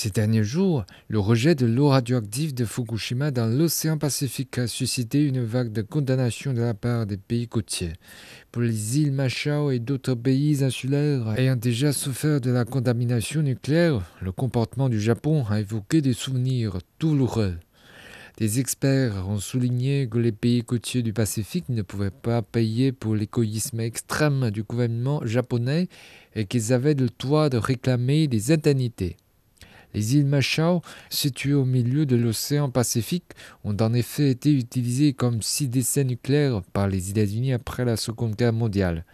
Ces derniers jours, le rejet de l'eau radioactive de Fukushima dans l'océan Pacifique a suscité une vague de condamnation de la part des pays côtiers. Pour les îles Machao et d'autres pays insulaires ayant déjà souffert de la contamination nucléaire, le comportement du Japon a évoqué des souvenirs douloureux. Des experts ont souligné que les pays côtiers du Pacifique ne pouvaient pas payer pour l'égoïsme extrême du gouvernement japonais et qu'ils avaient le droit de réclamer des indemnités. Les îles Machao, situées au milieu de l'océan Pacifique, ont en effet été utilisées comme site d'essais nucléaires par les États-Unis après la Seconde Guerre mondiale.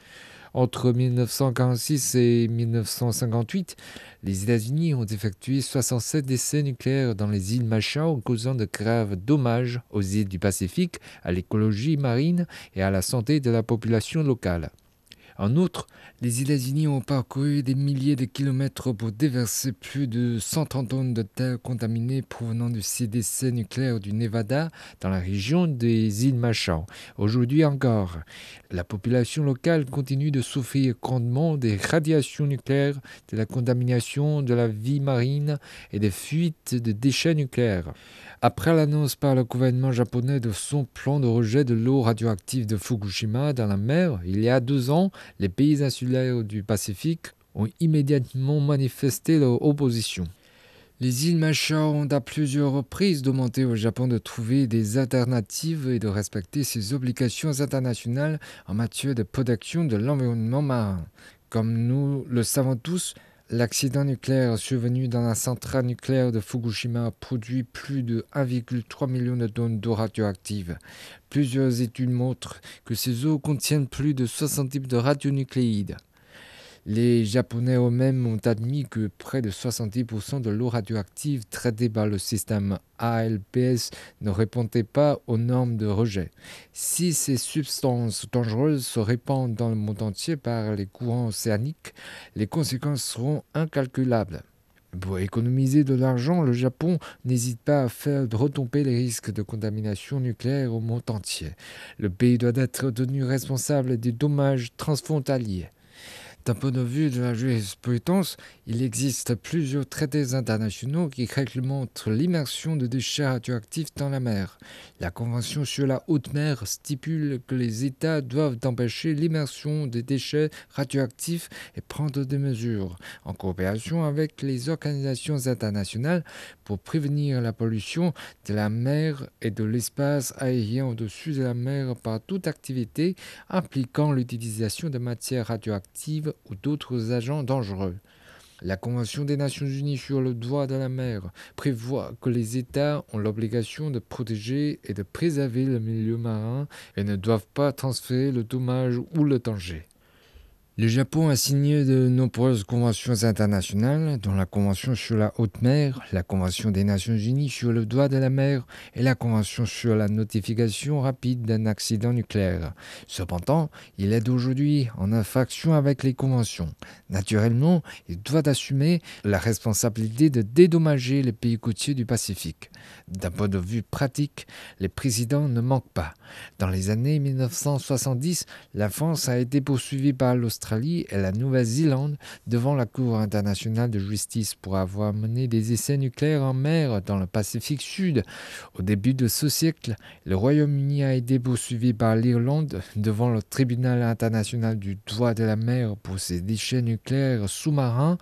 Entre 1946 et 1958, les États-Unis ont effectué 67 essais nucléaires dans les îles Machao, causant de graves dommages aux îles du Pacifique, à l'écologie marine et à la santé de la population locale. En outre, les États-Unis ont parcouru des milliers de kilomètres pour déverser plus de 130 tonnes de terre contaminée provenant du d'essai nucléaire du Nevada dans la région des îles Machao. Aujourd'hui encore, la population locale continue de souffrir grandement des radiations nucléaires, de la contamination de la vie marine et des fuites de déchets nucléaires. Après l'annonce par le gouvernement japonais de son plan de rejet de l'eau radioactive de Fukushima dans la mer, il y a deux ans, les pays insulaires du Pacifique ont immédiatement manifesté leur opposition. Les îles Machao ont à plusieurs reprises demandé au Japon de trouver des alternatives et de respecter ses obligations internationales en matière de protection de l'environnement marin. Comme nous le savons tous, L'accident nucléaire survenu dans la centrale nucléaire de Fukushima a produit plus de 1,3 million de tonnes d'eau radioactive. Plusieurs études montrent que ces eaux contiennent plus de 60 types de radionucléides. Les Japonais eux-mêmes ont admis que près de 70% de l'eau radioactive traitée par le système ALPS ne répondait pas aux normes de rejet. Si ces substances dangereuses se répandent dans le monde entier par les courants océaniques, les conséquences seront incalculables. Pour économiser de l'argent, le Japon n'hésite pas à faire retomber les risques de contamination nucléaire au monde entier. Le pays doit être tenu responsable des dommages transfrontaliers. D'un point de vue de la jurisprudence, il existe plusieurs traités internationaux qui réglementent l'immersion de déchets radioactifs dans la mer. La Convention sur la haute mer stipule que les États doivent empêcher l'immersion des déchets radioactifs et prendre des mesures, en coopération avec les organisations internationales, pour prévenir la pollution de la mer et de l'espace aérien au-dessus de la mer par toute activité impliquant l'utilisation de matières radioactives ou d'autres agents dangereux. La Convention des Nations Unies sur le droit de la mer prévoit que les États ont l'obligation de protéger et de préserver le milieu marin et ne doivent pas transférer le dommage ou le danger. Le Japon a signé de nombreuses conventions internationales, dont la Convention sur la haute mer, la Convention des Nations Unies sur le droit de la mer et la Convention sur la notification rapide d'un accident nucléaire. Cependant, il est aujourd'hui en infraction avec les conventions. Naturellement, il doit assumer la responsabilité de dédommager les pays côtiers du Pacifique. D'un point de vue pratique, les présidents ne manquent pas. Dans les années 1970, la France a été poursuivie par l'Australie et la Nouvelle-Zélande devant la Cour internationale de justice pour avoir mené des essais nucléaires en mer dans le Pacifique Sud. Au début de ce siècle, le Royaume-Uni a été poursuivi par l'Irlande devant le tribunal international du droit de la mer pour ses déchets nucléaires sous-marins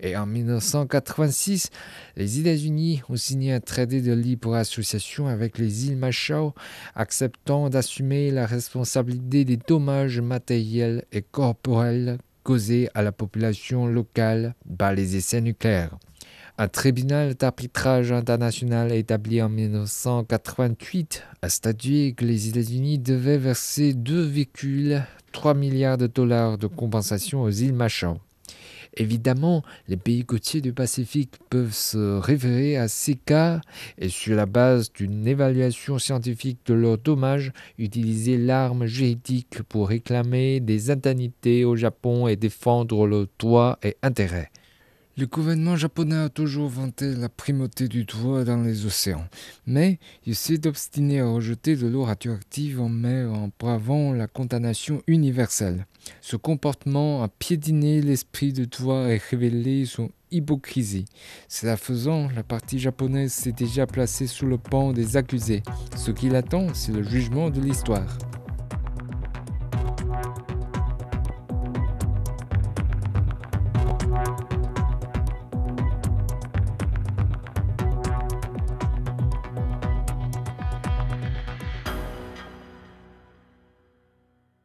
et en 1986, les États-Unis ont signé un traité de libre association avec les îles Machao, acceptant d'assumer la responsabilité des dommages matériels et corporels causés à la population locale par les essais nucléaires. Un tribunal d'arbitrage international établi en 1988 a statué que les États-Unis devaient verser 2,3 milliards de dollars de compensation aux îles Machao. Évidemment, les pays côtiers du Pacifique peuvent se référer à ces cas et sur la base d'une évaluation scientifique de leurs dommages, utiliser l'arme juridique pour réclamer des indemnités au Japon et défendre leurs droits et intérêts. Le gouvernement japonais a toujours vanté la primauté du droit dans les océans, mais il s'est obstiné à rejeter de l'eau radioactive en mer en bravant condamnation universelle. Ce comportement a piédiné l'esprit de droit et révélé son hypocrisie. Cela faisant, la partie japonaise s'est déjà placée sous le pan des accusés. Ce qui l'attend, c'est le jugement de l'histoire.